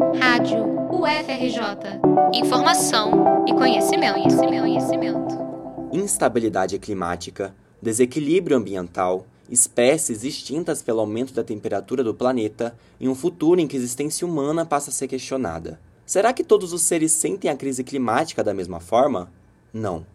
Rádio UFRJ. Informação e conhecimento, conhecimento, conhecimento. Instabilidade climática, desequilíbrio ambiental, espécies extintas pelo aumento da temperatura do planeta e um futuro em que a existência humana passa a ser questionada. Será que todos os seres sentem a crise climática da mesma forma? Não.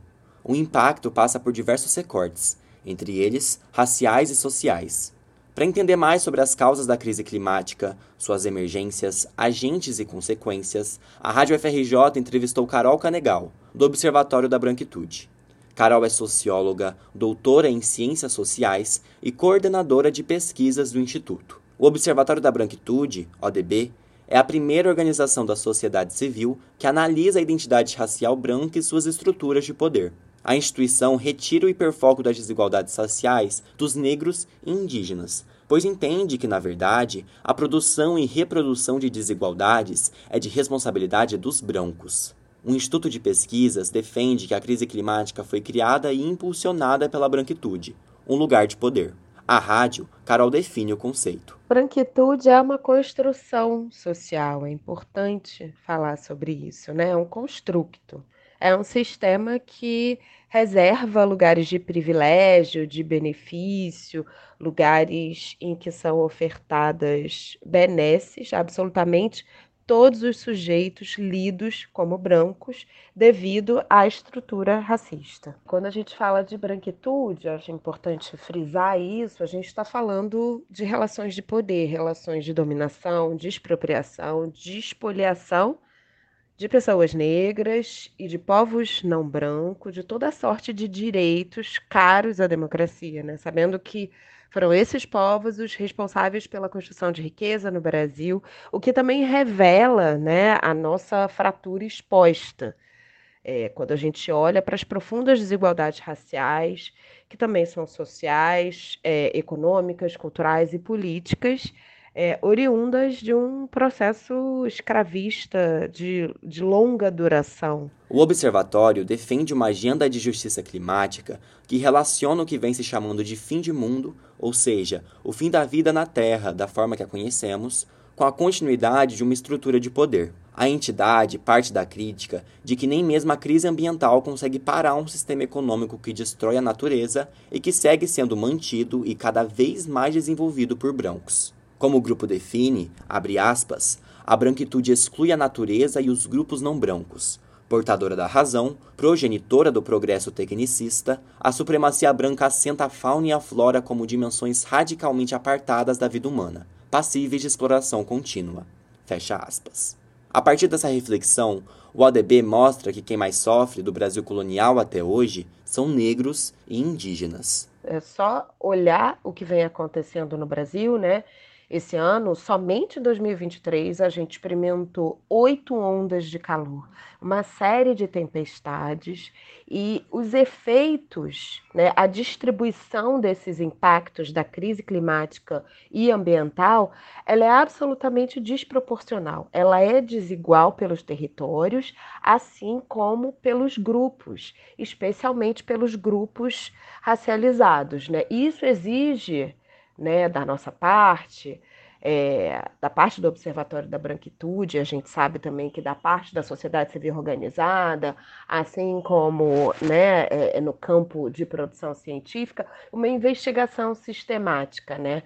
O impacto passa por diversos recortes, entre eles raciais e sociais. Para entender mais sobre as causas da crise climática, suas emergências, agentes e consequências, a Rádio FRJ entrevistou Carol Canegal, do Observatório da Branquitude. Carol é socióloga, doutora em ciências sociais e coordenadora de pesquisas do Instituto. O Observatório da Branquitude, ODB, é a primeira organização da sociedade civil que analisa a identidade racial branca e suas estruturas de poder. A instituição retira o hiperfoco das desigualdades raciais dos negros e indígenas, pois entende que, na verdade, a produção e reprodução de desigualdades é de responsabilidade dos brancos. Um instituto de pesquisas defende que a crise climática foi criada e impulsionada pela branquitude, um lugar de poder. A rádio, Carol define o conceito. Branquitude é uma construção social, é importante falar sobre isso, né? É um construto é um sistema que reserva lugares de privilégio, de benefício, lugares em que são ofertadas benesses, absolutamente todos os sujeitos lidos como brancos devido à estrutura racista. Quando a gente fala de branquitude, acho importante frisar isso, a gente está falando de relações de poder, relações de dominação, de expropriação, de expoliação de pessoas negras e de povos não brancos, de toda sorte de direitos caros à democracia, né? Sabendo que foram esses povos os responsáveis pela construção de riqueza no Brasil, o que também revela né, a nossa fratura exposta. É, quando a gente olha para as profundas desigualdades raciais, que também são sociais, é, econômicas, culturais e políticas, é, oriundas de um processo escravista de, de longa duração. O Observatório defende uma agenda de justiça climática que relaciona o que vem se chamando de fim de mundo, ou seja, o fim da vida na Terra da forma que a conhecemos, com a continuidade de uma estrutura de poder. A entidade parte da crítica de que nem mesmo a crise ambiental consegue parar um sistema econômico que destrói a natureza e que segue sendo mantido e cada vez mais desenvolvido por brancos. Como o grupo define, abre aspas, a branquitude exclui a natureza e os grupos não brancos. Portadora da razão, progenitora do progresso tecnicista, a supremacia branca assenta a fauna e a flora como dimensões radicalmente apartadas da vida humana, passíveis de exploração contínua. Fecha aspas. A partir dessa reflexão, o ADB mostra que quem mais sofre do Brasil colonial até hoje são negros e indígenas. É só olhar o que vem acontecendo no Brasil, né? Esse ano, somente em 2023, a gente experimentou oito ondas de calor, uma série de tempestades e os efeitos, né, a distribuição desses impactos da crise climática e ambiental, ela é absolutamente desproporcional. Ela é desigual pelos territórios, assim como pelos grupos, especialmente pelos grupos racializados. Né? Isso exige né, da nossa parte, é, da parte do Observatório da Branquitude, a gente sabe também que da parte da sociedade civil organizada, assim como né, é, é, no campo de produção científica, uma investigação sistemática, né?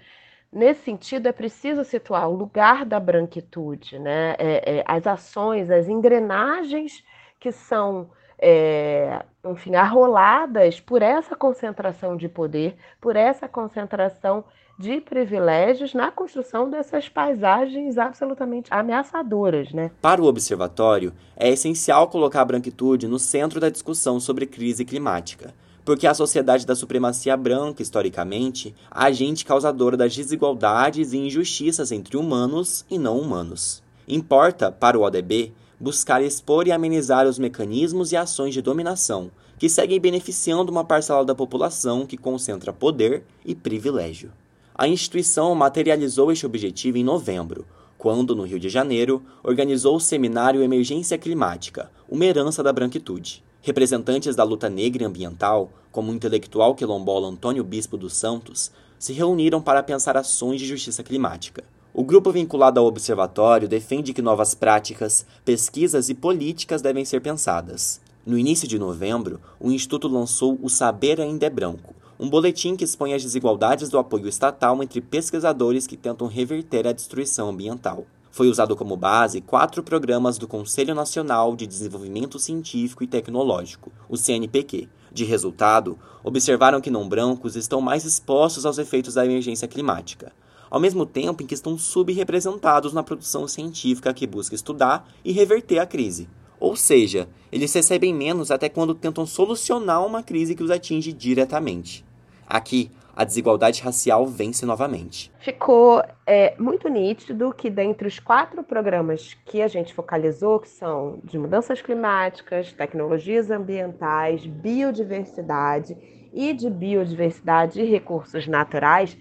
Nesse sentido, é preciso situar o lugar da branquitude, né? É, é, as ações, as engrenagens que são é, enfim, arroladas por essa concentração de poder, por essa concentração de privilégios na construção dessas paisagens absolutamente ameaçadoras, né? Para o observatório, é essencial colocar a branquitude no centro da discussão sobre crise climática, porque a sociedade da supremacia branca, historicamente, a agente causadora das desigualdades e injustiças entre humanos e não humanos. Importa, para o ODB, buscar expor e amenizar os mecanismos e ações de dominação que seguem beneficiando uma parcela da população que concentra poder e privilégio. A instituição materializou este objetivo em novembro, quando, no Rio de Janeiro, organizou o seminário Emergência Climática, uma herança da branquitude. Representantes da luta negra e ambiental, como o intelectual quilombola Antônio Bispo dos Santos, se reuniram para pensar ações de justiça climática. O grupo vinculado ao observatório defende que novas práticas, pesquisas e políticas devem ser pensadas. No início de novembro, o Instituto lançou O Saber Ainda é Branco, um boletim que expõe as desigualdades do apoio estatal entre pesquisadores que tentam reverter a destruição ambiental. Foi usado como base quatro programas do Conselho Nacional de Desenvolvimento Científico e Tecnológico, o CNPq. De resultado, observaram que não brancos estão mais expostos aos efeitos da emergência climática, ao mesmo tempo em que estão subrepresentados na produção científica que busca estudar e reverter a crise. Ou seja, eles recebem menos até quando tentam solucionar uma crise que os atinge diretamente. Aqui, a desigualdade racial vence novamente. Ficou é, muito nítido que, dentre os quatro programas que a gente focalizou, que são de mudanças climáticas, tecnologias ambientais, biodiversidade e de biodiversidade e recursos naturais,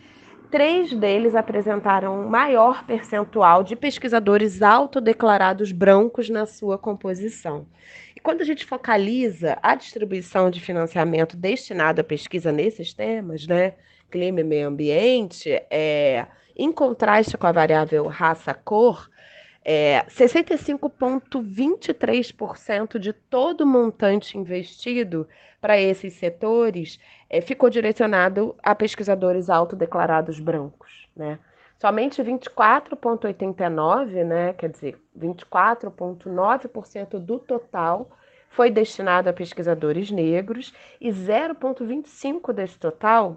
três deles apresentaram um maior percentual de pesquisadores autodeclarados brancos na sua composição. E quando a gente focaliza a distribuição de financiamento destinado à pesquisa nesses temas, né, clima e meio ambiente, é, em contraste com a variável raça-cor, é, 65,23% de todo o montante investido para esses setores é, ficou direcionado a pesquisadores autodeclarados brancos. Né? Somente 24,89%, né, quer dizer, 24,9% do total foi destinado a pesquisadores negros e 0,25% desse total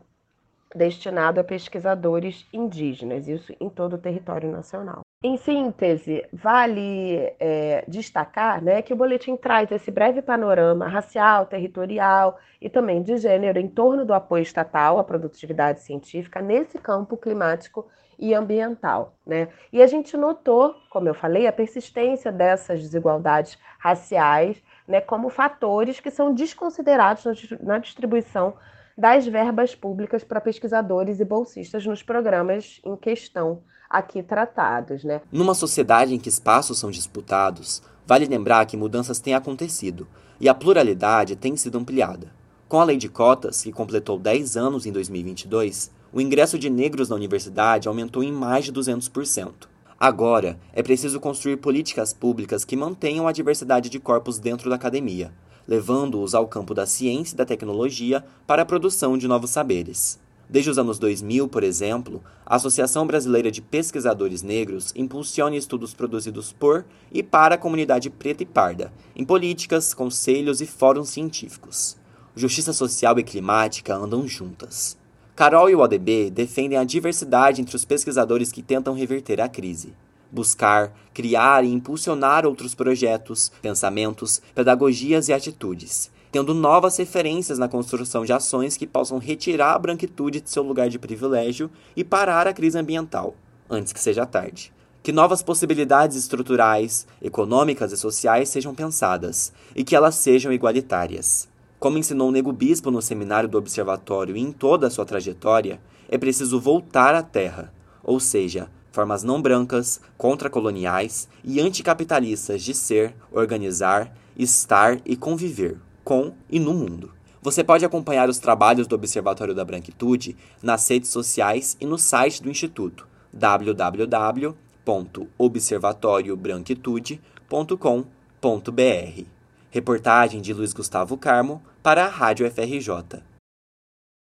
destinado a pesquisadores indígenas, isso em todo o território nacional. Em síntese, vale é, destacar né, que o boletim traz esse breve panorama racial, territorial e também de gênero em torno do apoio estatal à produtividade científica nesse campo climático e ambiental. Né? E a gente notou, como eu falei, a persistência dessas desigualdades raciais né, como fatores que são desconsiderados na distribuição das verbas públicas para pesquisadores e bolsistas nos programas em questão aqui tratados. Né? Numa sociedade em que espaços são disputados, vale lembrar que mudanças têm acontecido e a pluralidade tem sido ampliada. Com a lei de cotas, que completou 10 anos em 2022, o ingresso de negros na universidade aumentou em mais de 200%. Agora, é preciso construir políticas públicas que mantenham a diversidade de corpos dentro da academia, levando-os ao campo da ciência e da tecnologia para a produção de novos saberes. Desde os anos 2000, por exemplo, a Associação Brasileira de Pesquisadores Negros impulsiona estudos produzidos por e para a comunidade preta e parda, em políticas, conselhos e fóruns científicos. Justiça social e climática andam juntas. Carol e o ODB defendem a diversidade entre os pesquisadores que tentam reverter a crise buscar, criar e impulsionar outros projetos, pensamentos, pedagogias e atitudes, tendo novas referências na construção de ações que possam retirar a branquitude de seu lugar de privilégio e parar a crise ambiental, antes que seja tarde. Que novas possibilidades estruturais, econômicas e sociais sejam pensadas e que elas sejam igualitárias. Como ensinou o Nego Bispo no seminário do Observatório e em toda a sua trajetória, é preciso voltar à terra, ou seja, formas não brancas, contracoloniais e anticapitalistas de ser, organizar, estar e conviver com e no mundo. Você pode acompanhar os trabalhos do Observatório da Branquitude nas redes sociais e no site do Instituto www.observatoriobranquitude.com.br. Reportagem de Luiz Gustavo Carmo para a Rádio FRJ.